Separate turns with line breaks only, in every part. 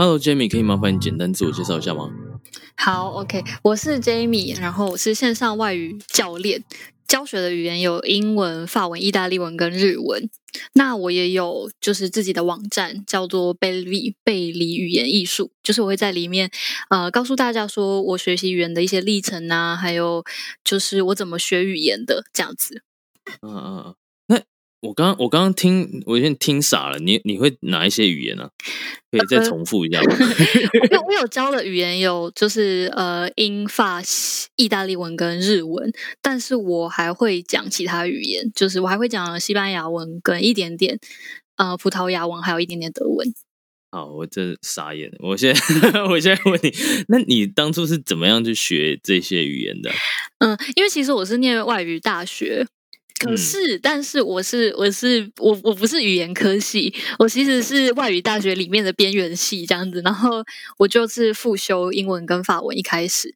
Hello Jamie，可以麻烦你简单自我介绍一下吗？
好，OK，我是 Jamie，然后我是线上外语教练，教学的语言有英文、法文、意大利文跟日文。那我也有就是自己的网站，叫做贝利贝里语言艺术，就是我会在里面呃告诉大家说我学习语言的一些历程啊，还有就是我怎么学语言的这样子。
嗯嗯嗯。那我刚我刚刚听，我有点听傻了。你你会哪一些语言呢、啊？可以再重复一下吗？
我有我有教的语言有就是呃英法意大利文跟日文，但是我还会讲其他语言，就是我还会讲西班牙文跟一点点呃葡萄牙文，还有一点点德文。
好，我这傻眼。我现在 我现在问你，那你当初是怎么样去学这些语言的？
嗯，因为其实我是念外语大学。可是，嗯、但是我是我是我我不是语言科系，我其实是外语大学里面的边缘系这样子。然后我就是复修英文跟法文一开始，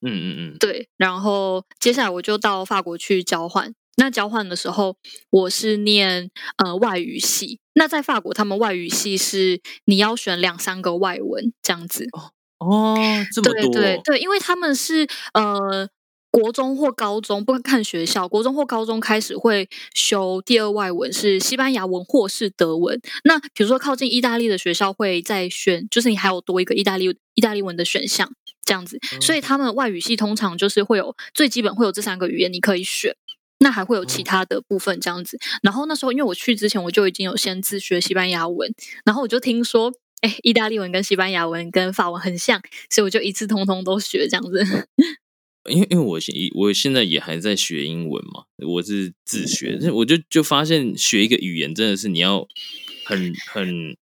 嗯嗯嗯，
对。然后接下来我就到法国去交换。那交换的时候，我是念呃外语系。那在法国，他们外语系是你要选两三个外文这样子。
哦哦，这么多，
对对对，因为他们是呃。国中或高中，不看学校，国中或高中开始会修第二外文是西班牙文或是德文。那比如说靠近意大利的学校会再选，就是你还有多一个意大利意大利文的选项这样子。所以他们外语系通常就是会有最基本会有这三个语言你可以选，那还会有其他的部分这样子。然后那时候因为我去之前我就已经有先自学西班牙文，然后我就听说，哎，意大利文跟西班牙文跟法文很像，所以我就一次通通都学这样子。
因为因为我现我现在也还在学英文嘛，我是自学，我就就发现学一个语言真的是你要很很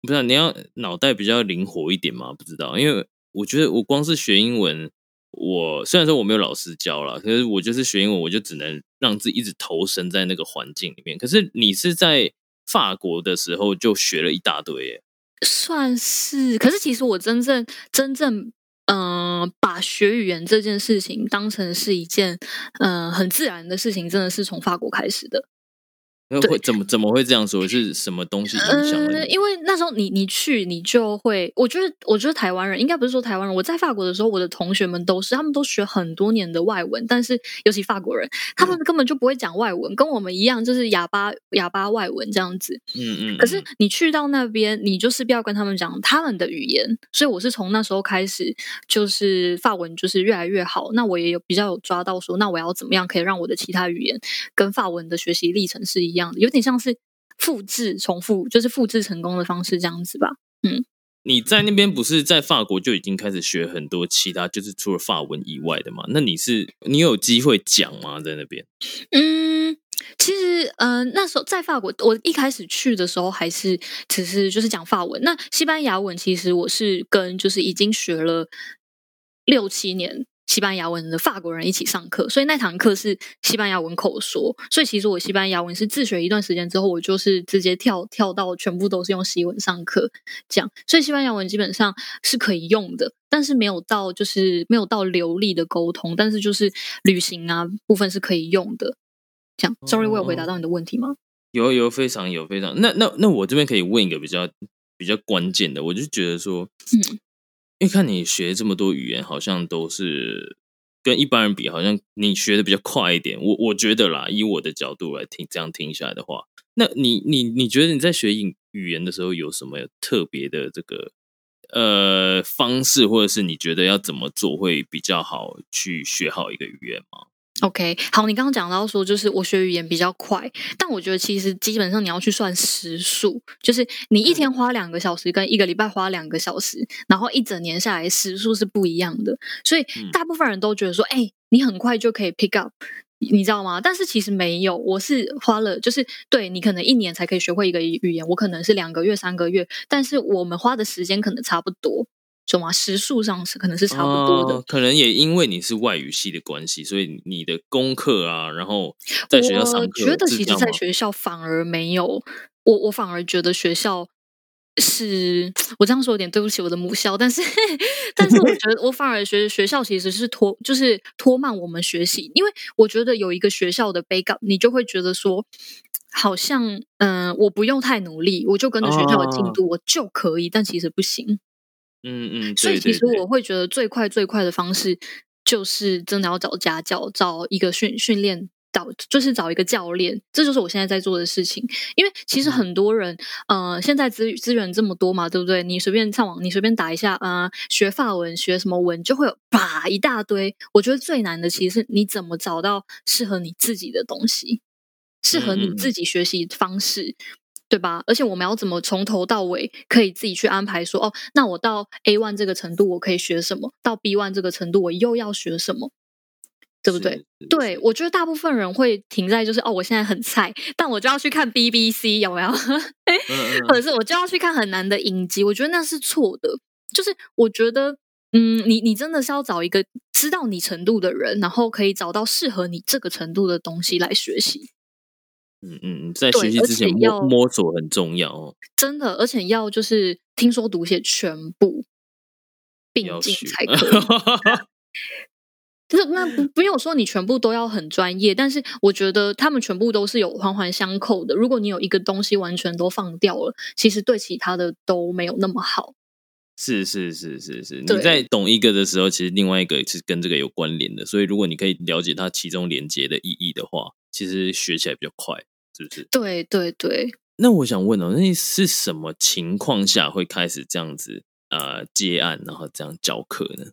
不知道你要脑袋比较灵活一点嘛，不知道，因为我觉得我光是学英文，我虽然说我没有老师教了，可是我就是学英文，我就只能让自己一直投身在那个环境里面。可是你是在法国的时候就学了一大堆耶，
算是，可是其实我真正真正。嗯、把学语言这件事情当成是一件嗯、很自然的事情，真的是从法国开始的。
会怎么怎么会这样说？是什么东西影响了、
呃？因为那时候你你去，你就会，我觉得我觉得台湾人应该不是说台湾人，我在法国的时候，我的同学们都是，他们都学很多年的外文，但是尤其法国人，他们根本就不会讲外文，跟我们一样，就是哑巴哑巴外文这样子。
嗯嗯。
可是你去到那边，你就势必要跟他们讲他们的语言，所以我是从那时候开始，就是法文就是越来越好。那我也有比较有抓到说，那我要怎么样可以让我的其他语言跟法文的学习历程是一样的，有点像是复制、重复，就是复制成功的方式这样子吧。嗯，
你在那边不是在法国就已经开始学很多其他，就是除了法文以外的嘛？那你是你有机会讲吗？在那边？
嗯，其实呃，那时候在法国，我一开始去的时候还是只是就是讲法文。那西班牙文其实我是跟就是已经学了六七年。西班牙文的法国人一起上课，所以那堂课是西班牙文口说。所以其实我西班牙文是自学一段时间之后，我就是直接跳跳到全部都是用西文上课这样。所以西班牙文基本上是可以用的，但是没有到就是没有到流利的沟通，但是就是旅行啊部分是可以用的。这样，sorry，我有回答到你的问题吗？
有有非常有非常。那那那我这边可以问一个比较比较关键的，我就觉得说，
嗯。
因为看你学这么多语言，好像都是跟一般人比，好像你学的比较快一点。我我觉得啦，以我的角度来听，这样听下来的话，那你你你觉得你在学语语言的时候有什么特别的这个呃方式，或者是你觉得要怎么做会比较好去学好一个语言吗？
OK，好，你刚刚讲到说，就是我学语言比较快，但我觉得其实基本上你要去算时数，就是你一天花两个小时，跟一个礼拜花两个小时，然后一整年下来时数是不一样的。所以大部分人都觉得说，哎，你很快就可以 pick up，你知道吗？但是其实没有，我是花了，就是对你可能一年才可以学会一个语言，我可能是两个月、三个月，但是我们花的时间可能差不多。什么时速上是可能是差不多的，
可能也因为你是外语系的关系，所以你的功课啊，然后在学校上课，
我觉得其实在学校反而没有，我我反而觉得学校是我这样说有点对不起我的母校，但是 但是我觉得我反而觉得学校其实是拖，就是拖慢我们学习，因为我觉得有一个学校的 backup，你就会觉得说，好像嗯，我不用太努力，我就跟着学校的进度，我就可以，但其实不行。
嗯嗯，
所以其实我会觉得最快最快的方式就是真的要找家教，找一个训训练导，就是找一个教练，这就是我现在在做的事情。因为其实很多人，呃，现在资资源这么多嘛，对不对？你随便上网，你随便打一下，呃，学法文，学什么文，就会有吧一大堆。我觉得最难的其实是你怎么找到适合你自己的东西，适合你自己学习方式。对吧？而且我们要怎么从头到尾可以自己去安排？说哦，那我到 A one 这个程度我可以学什么？到 B one 这个程度我又要学什么？对不对？对，我觉得大部分人会停在就是哦，我现在很菜，但我就要去看 BBC 有没有？或者是我就要去看很难的影集？我觉得那是错的。就是我觉得，嗯，你你真的是要找一个知道你程度的人，然后可以找到适合你这个程度的东西来学习。
嗯嗯，在学习之前摸摸索很重要哦。
真的，而且要就是听说读写全部并进才可以。就是那不不用说你全部都要很专业，但是我觉得他们全部都是有环环相扣的。如果你有一个东西完全都放掉了，其实对其他的都没有那么好。
是是是是是，你在懂一个的时候，其实另外一个是跟这个有关联的。所以如果你可以了解它其中连接的意义的话，其实学起来比较快。是不是？
对对对。
那我想问哦，那是什么情况下会开始这样子呃接案，然后这样教课呢？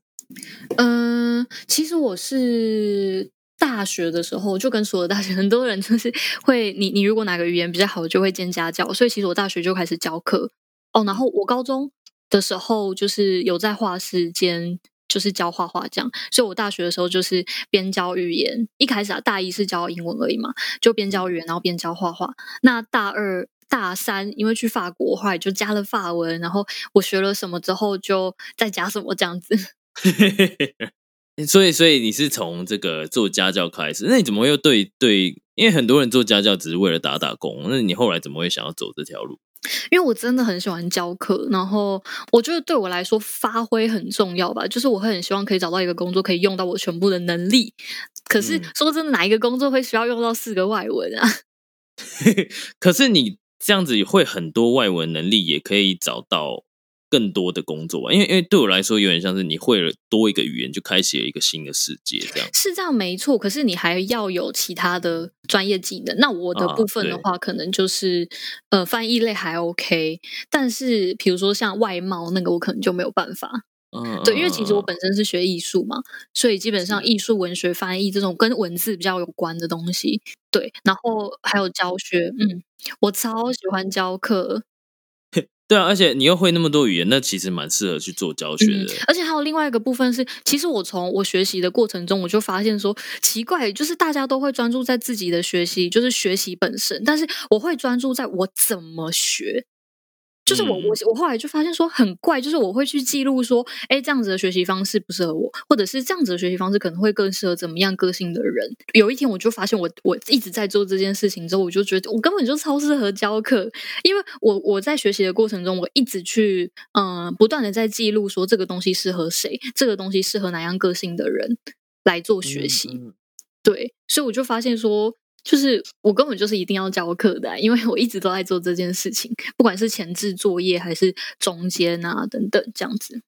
嗯，其实我是大学的时候就跟所有大学很多人就是会，你你如果哪个语言比较好，就会兼家教。所以其实我大学就开始教课哦。然后我高中的时候就是有在画室兼。就是教画画这样，所以我大学的时候就是边教语言，一开始啊大一是教英文而已嘛，就边教语言，然后边教画画。那大二、大三因为去法国，后来就加了法文，然后我学了什么之后就再加什么这样子。
所以，所以你是从这个做家教开始，那你怎么又对对？因为很多人做家教只是为了打打工，那你后来怎么会想要走这条路？
因为我真的很喜欢教课，然后我觉得对我来说发挥很重要吧。就是我会很希望可以找到一个工作可以用到我全部的能力。可是说真的，哪一个工作会需要用到四个外文啊？
可是你这样子会很多外文能力，也可以找到。更多的工作吧，因为因为对我来说，有点像是你会了多一个语言，就开启了一个新的世界，这样
是这样没错。可是你还要有其他的专业技能。那我的部分的话，可能就是呃翻译类还 OK，但是比如说像外贸那个，我可能就没有办法。嗯，对，因为其实我本身是学艺术嘛，所以基本上艺术、文学、翻译这种跟文字比较有关的东西，对，然后还有教学，嗯，我超喜欢教课。
对啊，而且你又会那么多语言，那其实蛮适合去做教学的。
而且还有另外一个部分是，其实我从我学习的过程中，我就发现说，奇怪，就是大家都会专注在自己的学习，就是学习本身，但是我会专注在我怎么学。就是我我我后来就发现说很怪，就是我会去记录说，哎，这样子的学习方式不适合我，或者是这样子的学习方式可能会更适合怎么样个性的人。有一天我就发现，我我一直在做这件事情之后，我就觉得我根本就超适合教课，因为我我在学习的过程中，我一直去嗯不断的在记录说这个东西适合谁，这个东西适合哪样个性的人来做学习。对，所以我就发现说。就是我根本就是一定要教课的，因为我一直都在做这件事情，不管是前置作业还是中间啊等等这样子。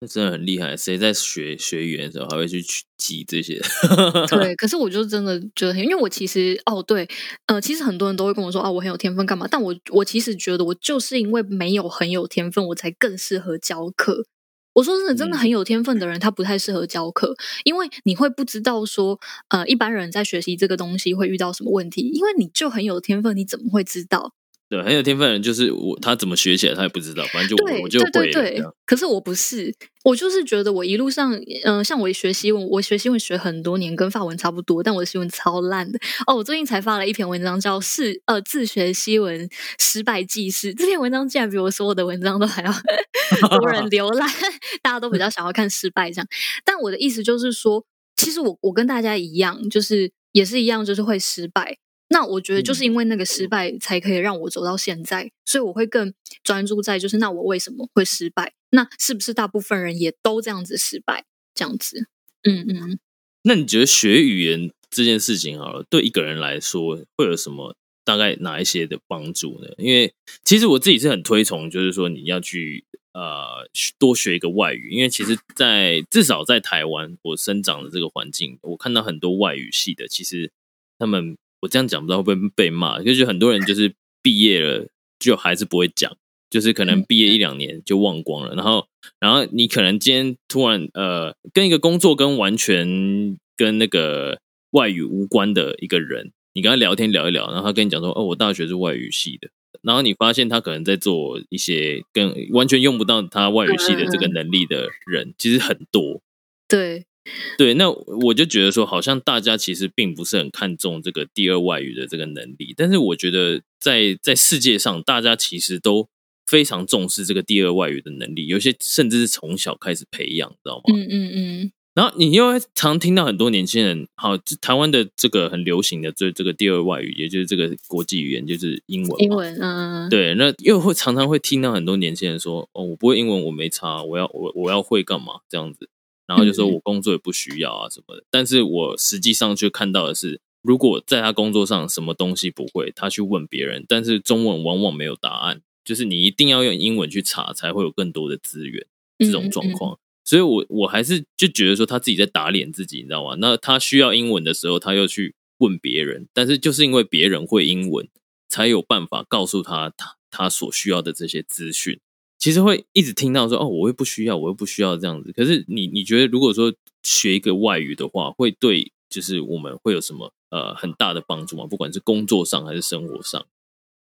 那真的很厉害，谁在学学语言的时候还会去记这些？
对，可是我就真的觉得，因为我其实哦对，呃，其实很多人都会跟我说啊，我很有天分干嘛？但我我其实觉得我就是因为没有很有天分，我才更适合教课。我说真的，真的
嗯
很有天分的人，他不太适合教课，因为你会不知道说，呃，一般人在学习这个东西会遇到什么问题，因为你就很有天分，你怎么会知道？
对，很有天分的人就是我，他怎么学起来他也不知道，反正就我我就
对对可是我不是，我就是觉得我一路上，嗯、像我学习文，我学习文学很多年，跟法文差不多，但我的西文超烂的。哦，我最近才发了一篇文章，叫《是呃自学西文失败记事》。这篇文章竟然比我所有的文章都还要 多人浏览，大家都比较想要看失败这样。但我的意思就是说，其实我我跟大家一样，就是也是一样，就是会失败。那我觉得就是因为那个失败，才可以让我走到现在，所以我会更专注在就是那我为什么会失败？那是不是大部分人也都这样子失败？这样子，嗯嗯，
那你觉得学语言这件事情好了，对一个人来说会有什么大概哪一些的帮助呢？因为其实我自己是很推崇，就是说你要去呃多学一个外语，因为其实在，至少在台湾我生长的这个环境，我看到很多外语系的，其实他们我这样讲不知道会不会被骂，就是很多人就是毕业了就还是不会讲。就是可能毕业一两年就忘光了，然后，然后你可能今天突然呃，跟一个工作跟完全跟那个外语无关的一个人，你跟他聊天聊一聊，然后他跟你讲说，哦，我大学是外语系的，然后你发现他可能在做一些跟完全用不到他外语系的这个能力的人，其实很多。
对，
对，那我就觉得说，好像大家其实并不是很看重这个第二外语的这个能力，但是我觉得在在世界上，大家其实都非常重视这个第二外语的能力，有些甚至是从小开始培养，知道吗？
嗯嗯嗯，
然后你又会常听到很多年轻人，好，这台湾的这个很流行的这这个第二外语，也就是这个国际语言，就是英文。
英文，嗯，
对，那又会常常会听到很多年轻人说：“哦，我不会英文，我没差，我要我我要会干嘛？”这样子，然后就说我工作也不需要啊什么的。但是我实际上却看到的是，如果在他工作上什么东西不会，他去问别人，但是中文往往没有答案，就是你一定要用英文去查，才会有更多的资源。这种状
嗯
况。所以我我还是就觉得说他自己在打脸自己，你知道吗？那他需要英文的时候，他又去问别人，但是就是因为别人会英文，才有办法告诉他他他所需要的这些资讯。其实会一直听到说哦，我又不需要，我又不需要这样子。可是你你觉得，如果说学一个外语的话，会对就是我们会有什么呃很大的帮助吗？不管是工作上还是生活上？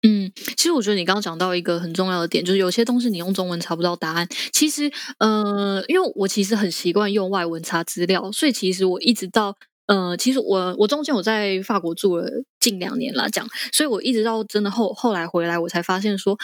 嗯，其实我觉得你刚刚讲到一个很重要的点，就是有些东西你用中文查不到答案。其实，呃，因为我其实很习惯用外文查资料，所以其实我一直到呃，其实我我中间我在法国住了近两年啦，这样，所以我一直到真的后后来回来，我才发现说，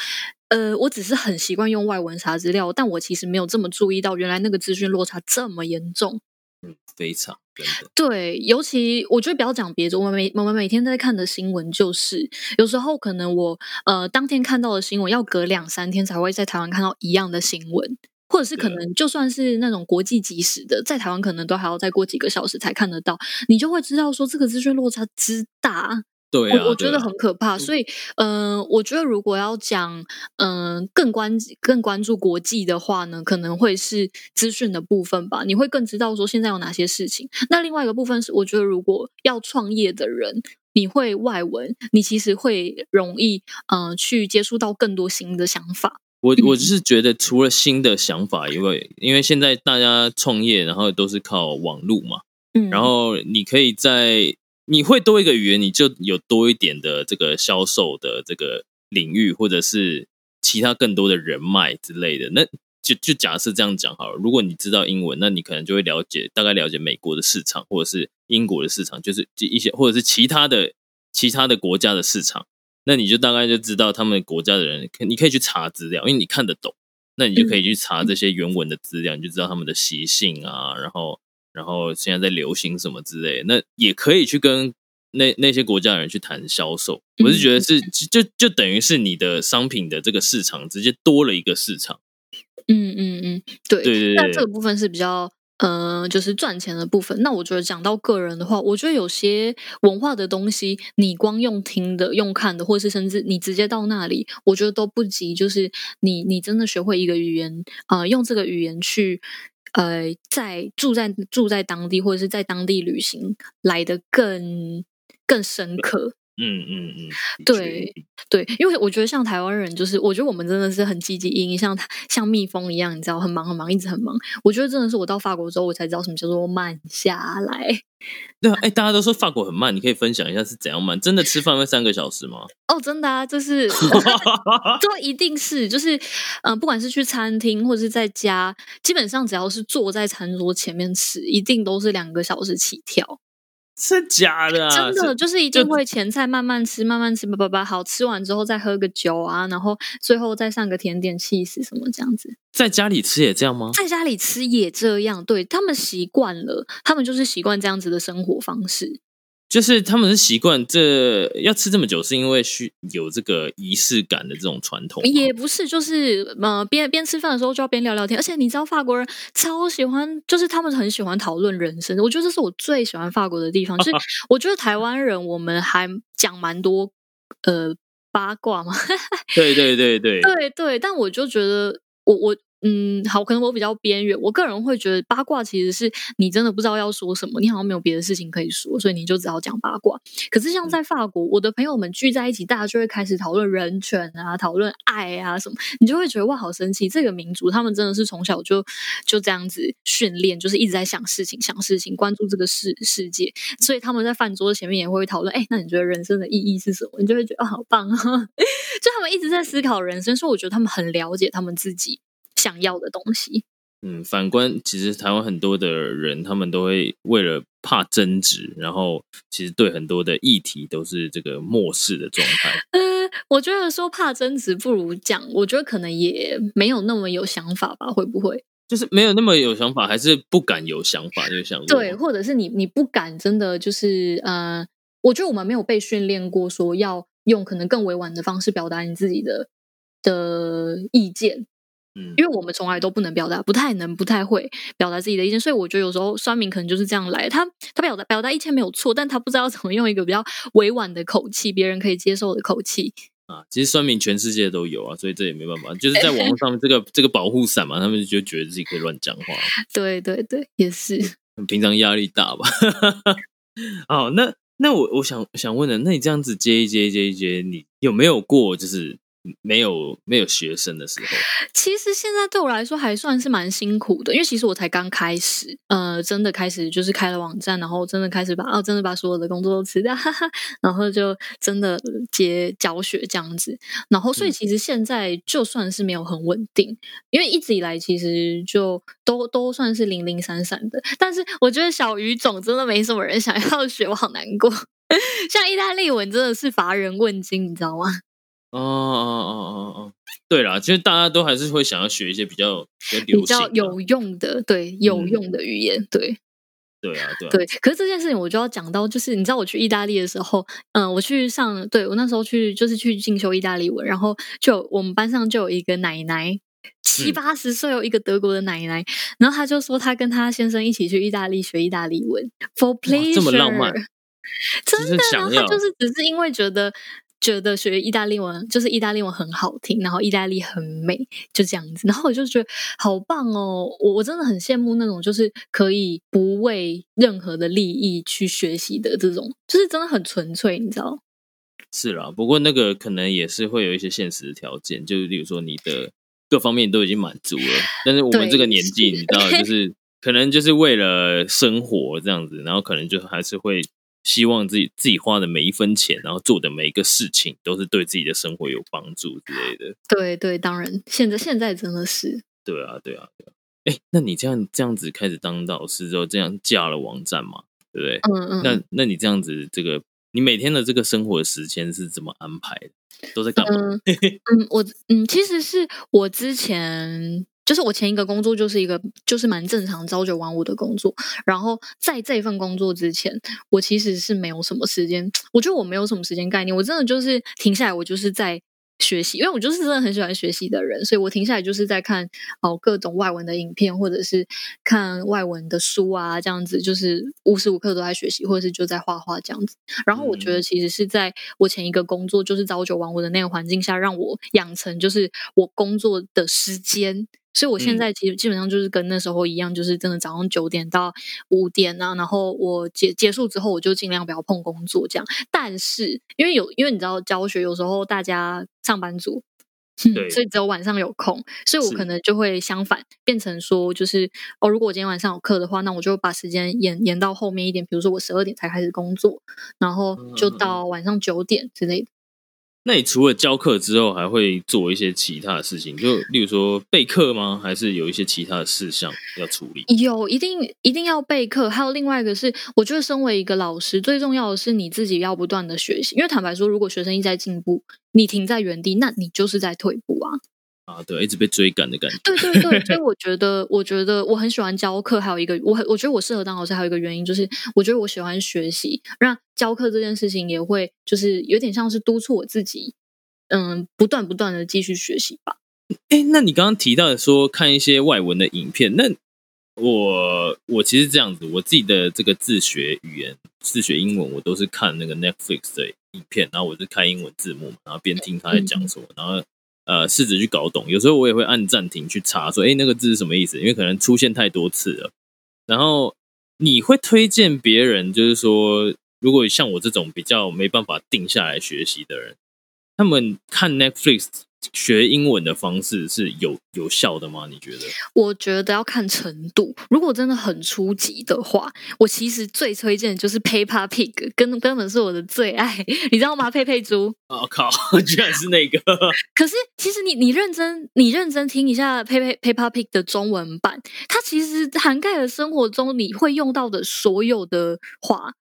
呃，我只是很习惯用外文查资料，但我其实没有这么注意到，原来那个资讯落差这么严重。
嗯，非常真的。
对，尤其我觉得不要讲别的，我们每我们每天在看的新闻，就是有时候可能我呃当天看到的新闻，要隔两三天才会在台湾看到一样的新闻，或者是可能就算是那种国际即时的，在台湾可能都还要再过几个小时才看得到，你就会知道说这个资讯落差之大。
对啊，
我我觉得很可怕，所以，嗯、我觉得如果要讲，嗯、更关更关注国际的话呢，可能会是资讯的部分吧。你会更知道说现在有哪些事情。那另外一个部分是，我觉得如果要创业的人，你会外文，你其实会容易，嗯、去接触到更多新的想法。
我我
嗯
就是觉得，除了新的想法以外，因为现在大家创业，然后都是靠网络嘛，
嗯，
然后你可以在你会多一个语言，你就有多一点的这个销售的这个领域，或者是其他更多的人脉之类的。那就就假设这样讲好了，如果你知道英文，那你可能就会了解大概了解美国的市场，或者是英国的市场，就是一些或者是其他的其他的国家的市场。那你就大概就知道他们国家的人，你可以去查资料，因为你看得懂，那你就可以去查这些原文的资料，你就知道他们的习性啊，然后然后现在在流行什么之类的，那也可以去跟那那些国家的人去谈销售。我是觉得是就就等于是你的商品的这个市场直接多了一个市场。
嗯嗯嗯，对
对
那这个部分是比较。呃，就是赚钱的部分。那我觉得讲到个人的话，我觉得有些文化的东西，你光用听的、用看的，或是甚至你直接到那里，我觉得都不及。就是你你真的学会一个语言，呃，用这个语言去呃，在住在住在当地或者是在当地旅行来的更更深刻。
嗯嗯嗯，
对对，因为我觉得像台湾人，就是我觉得我们真的是很积极营，像像蜜蜂一样，你知道，很忙很忙，一直很忙。我觉得真的是我到法国之后，我才知道什么叫做慢下来。
对啊，哎，大家都说法国很慢，你可以分享一下是怎样慢？真的吃饭会三个小时吗？
哦，真的啊，这是 这一定是就是，嗯、不管是去餐厅或者是在家，基本上只要是坐在餐桌前面吃，一定都是两个小时起跳。
真假的啊？
真的就是一定会前菜慢慢吃，慢慢吃，叭叭叭，好吃完之后再喝个酒啊，然后最后再上个甜点、气死什么这样子。
在家里吃也这样吗？
在家里吃也这样，对他们习惯了，他们就是习惯这样子的生活方式。
就是他们是习惯这要吃这么久，是因为需有这个仪式感的这种传统。
也不是，就是呃，边边吃饭的时候就要边聊聊天，而且你知道法国人超喜欢，就是他们很喜欢讨论人生。我觉得这是我最喜欢法国的地方，就是 我觉得台湾人我们还讲蛮多呃八卦嘛，
对对对对，
对对，但我就觉得我我嗯，好，可能我比较边缘，我个人会觉得八卦其实是你真的不知道要说什么，你好像没有别的事情可以说，所以你就只好讲八卦。可是像在法国，我的朋友们聚在一起，大家就会开始讨论人权啊，讨论爱啊什么，你就会觉得哇，好神奇！这个民族他们真的是从小就就这样子训练，就是一直在想事情、想事情，关注这个世世界，所以他们在饭桌前面也会讨论，哎，那你觉得人生的意义是什么？你就会觉得哦，好棒啊！就他们一直在思考人生，所以我觉得他们很了解他们自己想要的东西。
嗯，反观其实台湾很多的人，他们都会为了怕争执，然后其实对很多的议题都是这个漠视的状态。
呃，我觉得说怕争执不如讲，我觉得可能也没有那么有想法吧，会不会？
就是没有那么有想法，还是不敢有想法，就想过
对，或者是你你不敢真的就是呃，我觉得我们没有被训练过说要用可能更委婉的方式表达你自己的的意见，
嗯
因为我们从来都不能表达，不太能，不太会表达自己的意见，所以我觉得有时候酸民可能就是这样来，他他表达表达意见没有错，但他不知道怎么用一个比较委婉的口气，别人可以接受的口气。
啊，其实酸民全世界都有啊，所以这也没办法，就是在 网络上面这个这个保护伞嘛，他们就觉得自己可以乱讲话，
对对对，也是。
平常压力大吧。哦，那那我我想想问的，那你这样子接一接接一接，你有没有过就是没有没有学生的时候？
其实现在对我来说还算是蛮辛苦的，因为其实我才刚开始，呃，真的开始就是开了网站，然后真的开始把哦，真的把所有的工作都辞掉，哈哈，然后就真的接教学这样子，然后所以
嗯
其实现在就算是没有很稳定，因为一直以来其实就都都算是零零散散的，但是我觉得小语种真的没什么人想要 学，我好难过。像意大利文真的是乏人问津，你知道吗？
哦哦哦哦哦，对啦，其实大家都还是会想要学一些比较比较
有用的，对，有
嗯
用的语言，对。
对啊对啊，
对，可是这件事情我就要讲到，就是你知道我去意大利的时候，嗯、我去上，对我那时候去就是去进修意大利文，然后就我们班上就有一个奶奶。七
嗯
八十岁有一个德国的奶奶，然后她就说她跟她先生一起去意大利学意大利文，for pleasure，
这么浪漫
真的。
只是想要
然后她就是只是因为觉得觉得学意大利文就是意大利文很好听，然后意大利很美，就这样子。然后我就觉得好棒哦，我我真的很羡慕那种就是可以不为任何的利益去学习的这种，就是真的很纯粹，你知道？
是啦，不过那个可能也是会有一些现实的条件，就是例如说你的各方面都已经满足了，但是我们这个年纪，你知道，就是可能就是为了生活这样子，然后可能就还是会希望自己自己花的每一分钱，然后做的每一个事情，都是对自己的生活有帮助之类的。
对对，当然，现在现在真的是，
对啊，对啊，对啊。哎，那你这样这样子开始当导师之后，这样架了网站嘛，对不对？
嗯嗯，
那那你这样子，这个你每天的这个生活时间是怎么安排的？都在干嘛？
嗯嗯，我嗯，其实是我之前就是我前一个工作就是一个就是蛮正常朝九晚五的工作，然后在这份工作之前，我其实是没有什么时间，我觉得我没有什么时间概念，我真的就是停下来，我就是在。学习，因为我就是真的很喜欢学习的人，所以我停下来就是在看哦各种外文的影片，或者是看外文的书啊，这样子就是无时无刻都在学习，或者是就在画画这样子。然后我觉得其实是在我前一个工作就是朝九晚五的那个环境下，让我养成就是我工作的时间所以我现
嗯
在其实基本上就是跟那时候一样，就是真的早上九点到五点啊，然后我结结束之后，我就尽量不要碰工作这样。但是因为有因为你知道教学有时候大家上班族。
嗯
所以只有晚上有空，所以我可能就会相反变成说，就是哦，如果我今天晚上有课的话，那我就把时间延延到后面一点，比如说我十二点才开始工作，然后就到晚上九点之类的。
那你除了教课之后，还会做一些其他的事情？就例如说备课吗？还是有一些其他的事项要处理？
有一定一定要备课，还有另外一个是，我觉得身为一个老师，最重要的是你自己要不断的学习。因为坦白说，如果学生一直在进步，你停在原地，那你就是在退步啊。
啊，对，一直被追赶的感觉。
对对对，所以我觉得，我觉得我很喜欢教课，还有一个我很我觉得我适合当老师，还有一个原因就是，我觉得我喜欢学习，让教课这件事情也会就是有点像是督促我自己，嗯，不断不断的继续学习吧。
哎，那你刚刚提到的说看一些外文的影片，那我我其实这样子，我自己的这个自学语言、自学英文，我都是看那个 Netflix 的影片，然后我是看英文字幕嘛，然后边听他在讲什么，然后呃试着去搞懂。有时候我也会按暂停去查，说哎那个字是什么意思，因为可能出现太多次了。然后你会推荐别人，就是说，如果像我这种比较没办法定下来学习的人，他们看 Netflix 学英文的方式是有有效的吗？你觉得？
我觉得要看程度，如果真的很初级的话，我其实最推荐的就是 Peppa Pig，根根本是我的最爱，你知道吗？佩佩猪。
我、靠，居然是那个！
可是其实你你认真你认真听一下 Peppa Peppa Pig 的中文版，它其实涵盖了生活中你会用到的所有的话。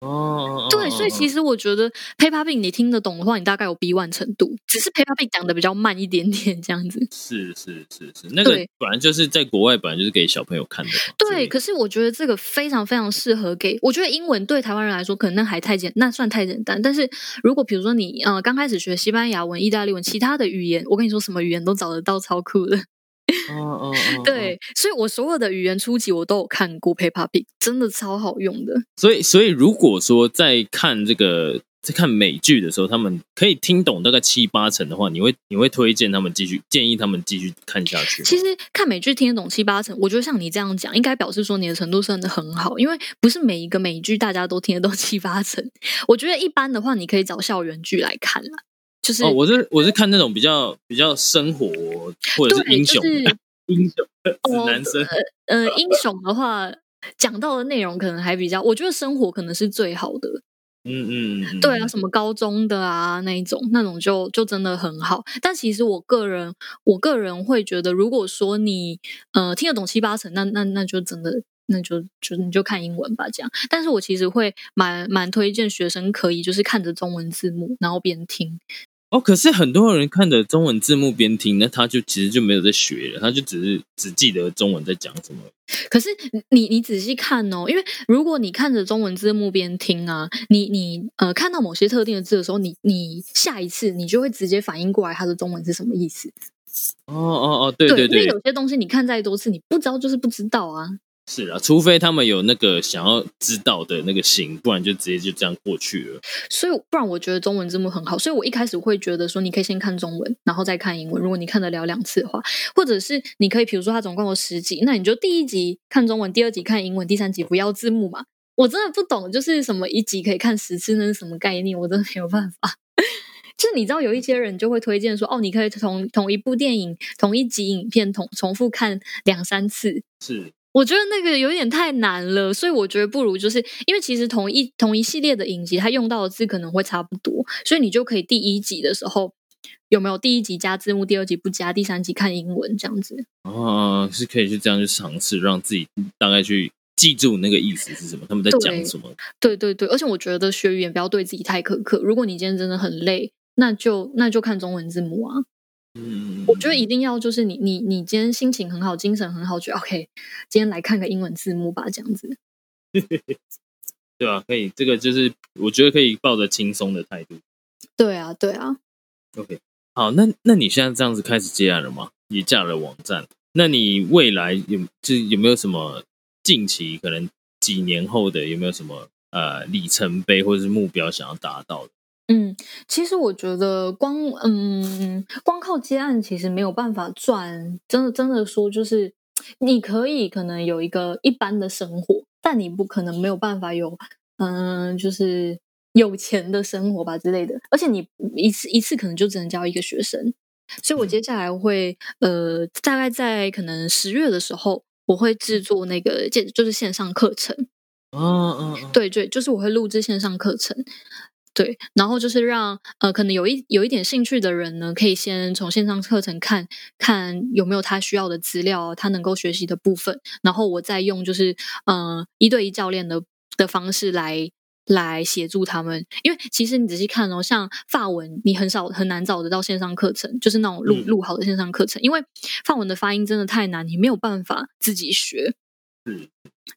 哦，
对，所以其
实
实我觉得 Peppa Pig 你听得懂的话，你大概有 B one 程度，只是 Peppa Pig 讲的比较慢一点点这样子。
是是是是，那个本来就是在国外本来就是给小朋友看的
对，可是我觉得这个非常非常适合给，我觉得英文对台湾人来说可能那还太简，那算太简单。但是如果比如说你呃刚开始学西班牙文、意大利文，其他的语言，我跟你说什么语言都找得到，超酷的。
哦哦哦，
对，所以我所有的语言初级我都有看过 Peppa Pig，真的超好用的。
所以所以如果说在看这个在看美剧的时候，他们可以听懂大概七八成的话，你会你会推荐他们继续建议他们继续看下去？
其实看美剧听得懂七八成，我觉得像你这样讲，应该表示说你的程度真的很好，因为不是每一个美剧大家都听得懂七八成。我觉得一般的话，你可以找校园剧来看啦，就是、
哦，我是我是看那种比较比较生活或者是，英雄、
就是
英雄指
哦
男生。
呃，英雄的话，讲到的内容可能还比较，我觉得生活可能是最好的。
嗯嗯嗯，
对啊，什么高中的啊那一种，那种就就真的很好。但其实我个人，我个人会觉得，如果说你呃听得懂七八成，那那那就真的。那就就你就看英文吧，这样。但是我其实会蛮蛮推荐学生可以就是看着中文字幕，然后边听。
哦，可是很多人看着中文字幕边听，那他就其实就没有在学了，他就只是只记得中文在讲什么。
可是你你仔细看哦，因为如果你看着中文字幕边听啊，你你呃看到某些特定的字的时候，你你下一次你就会直接反应过来它的中文是什么意思。
哦哦哦，对对对
因为
对，
有些东西你看再多次，你不知道就是不知道啊。
是啊，除非他们有那个想要知道的那个心，不然就直接就这样过去了。
所以不然我觉得中文字幕很好，所以我一开始会觉得说你可以先看中文，然后再看英文。如果你看得了两次的话，或者是你可以比如说它总共有十集，那你就第一集看中文，第二集看英文，第三集不要字幕嘛。我真的不懂，就是什么一集可以看十次，那是什么概念？我真的没有办法。就是你知道有一些人就会推荐说，哦，你可以同同一部电影、同一集影片同重复看两三次，
是，
我觉得那个有点太难了，所以我觉得不如就是因为其实同一同一系列的影集，它用到的字可能会差不多，所以你就可以第一集的时候有没有第一集加字幕，第二集不加，第三集看英文这样子。
哦，是可以去这样去尝试，让自己大概去记住那个意思是什么，他们在讲什么。
对对对，而且我觉得学语言不要对自己太苛刻。如果你今天真的很累，那就那就看中文字幕啊。
嗯，
我觉得一定要就是你你你今天心情很好，精神很好，觉得 OK，今天来看个英文字幕吧，这样子。
对啊，可以，这个就是我觉得可以抱着轻松的态度。
对啊，对啊。
OK，好，那那你现在这样子开始接案了吗？也架了网站，那你未来有就是有没有什么近期可能几年后的有没有什么呃里程碑或者是目标想要达到的？
嗯，其实我觉得光嗯光靠接案其实没有办法赚，真的真的说就是你可以可能有一个一般的生活，但你不可能没有办法有嗯就是有钱的生活吧之类的，而且你一次一次可能就只能教一个学生，所以我接下来会呃大概在可能十月的时候，我会制作那个线就是线上课程，
嗯嗯嗯，
对对，就是我会录制线上课程。对，然后就是让呃，可能有一有一点兴趣的人呢，可以先从线上课程看看有没有他需要的资料，他能够学习的部分，然后我再用就是呃一对一教练的的方式来来协助他们。因为其实你仔细看哦，像法文，你很少很难找得到线上课程，就是那种录录好的线上课程，因为法文的发音真的太难，你没有办法自己学。
嗯，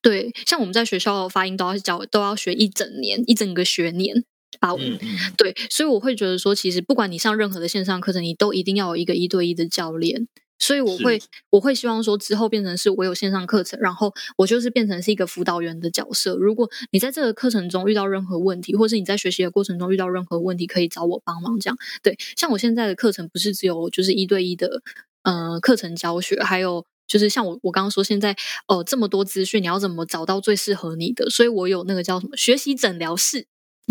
对，像我们在学校发音都要教，都要学一整年，一整个学年。法文，对，所以我会觉得说，其实不管你上任何的线上课程，你都一定要有一个一对一的教练。所以我会，我会希望说，之后变成是我有线上课程，然后我就是变成是一个辅导员的角色。如果你在这个课程中遇到任何问题，或是你在学习的过程中遇到任何问题，可以找我帮忙。这样，对，像我现在的课程不是只有就是一对一的，呃，课程教学，还有就是像我我刚刚说，现在哦这么多资讯，你要怎么找到最适合你的？所以我有那个叫什么学习诊疗室。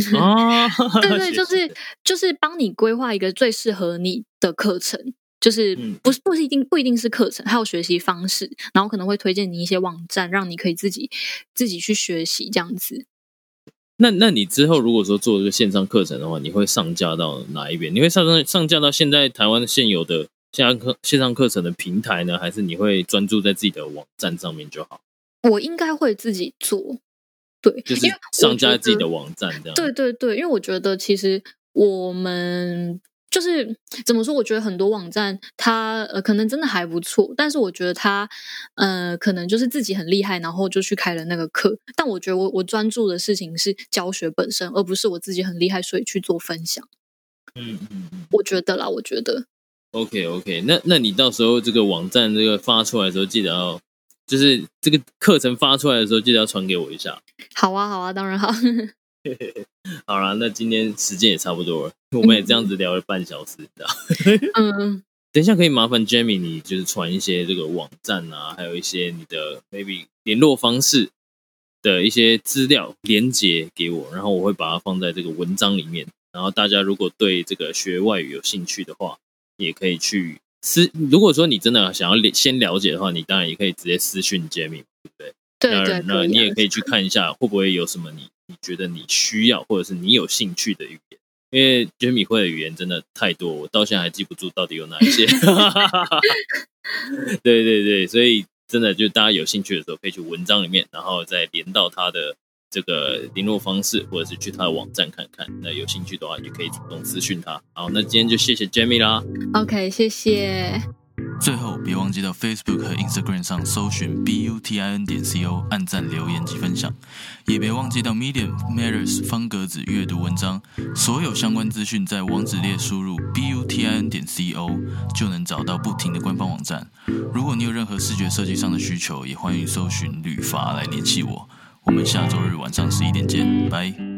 哦，
对对，就是就是帮你规划一个最适合你的课程，就是不是不是一定不一定是课程，还有学习方式，然后可能会推荐你一些网站，让你可以自己自己去学习这样子。
那那你之后如果说做一个线上课程的话，你会上架到哪一边？你会上上上架到现在台湾现有的线上课线上课程的平台呢，还是你会专注在自己的网站上面就好？
我应该会自己做。对，
就是上架自己的网站这样。
对对对，因为我觉得其实我们就是怎么说？我觉得很多网站它呃可能真的还不错，但是我觉得它呃可能就是自己很厉害，然后就去开了那个课。但我觉得我我专注的事情是教学本身，而不是我自己很厉害，所以去做分享。
嗯嗯嗯，
我觉得啦，我觉得。
OK OK，那那你到时候这个网站这个发出来的时候，记得要。就是这个课程发出来的时候，记得要传给我一下。
好啊，好啊，当然好。
好了，那今天时间也差不多了，我们也这样子聊了半小时，知道？
嗯，
等一下可以麻烦 Jamie，你就是传一些这个网站啊，还有一些你的 maybe 联络方式的一些资料连接给我，然后我会把它放在这个文章里面。然后大家如果对这个学外语有兴趣的话，也可以去。私如果说你真的想要先了解的话，你当然也可以直接私讯 Jamie，对不对？
对对，
那你也可以去看一下，会不会有什么你你觉得你需要或者是你有兴趣的语言？因为 Jamie 会的语言真的太多，我到现在还记不住到底有哪一些。对对对，所以真的就大家有兴趣的时候，可以去文章里面，然后再连到他的。这个联络方式，或者是去他的网站看看。那有兴趣的话，也可以主动私讯他。好，那今天就谢谢 Jamie 啦。
OK，谢谢。
最后，别忘记到 Facebook 和 Instagram 上搜寻 butin 点 co，按赞、留言及分享。也别忘记到 Medium Matters 方格子阅读文章。所有相关资讯在网址列输入 butin 点 co 就能找到不停的官方网站。如果你有任何视觉设计上的需求，也欢迎搜寻旅发来联系我。我们下周日晚上十一点见，拜。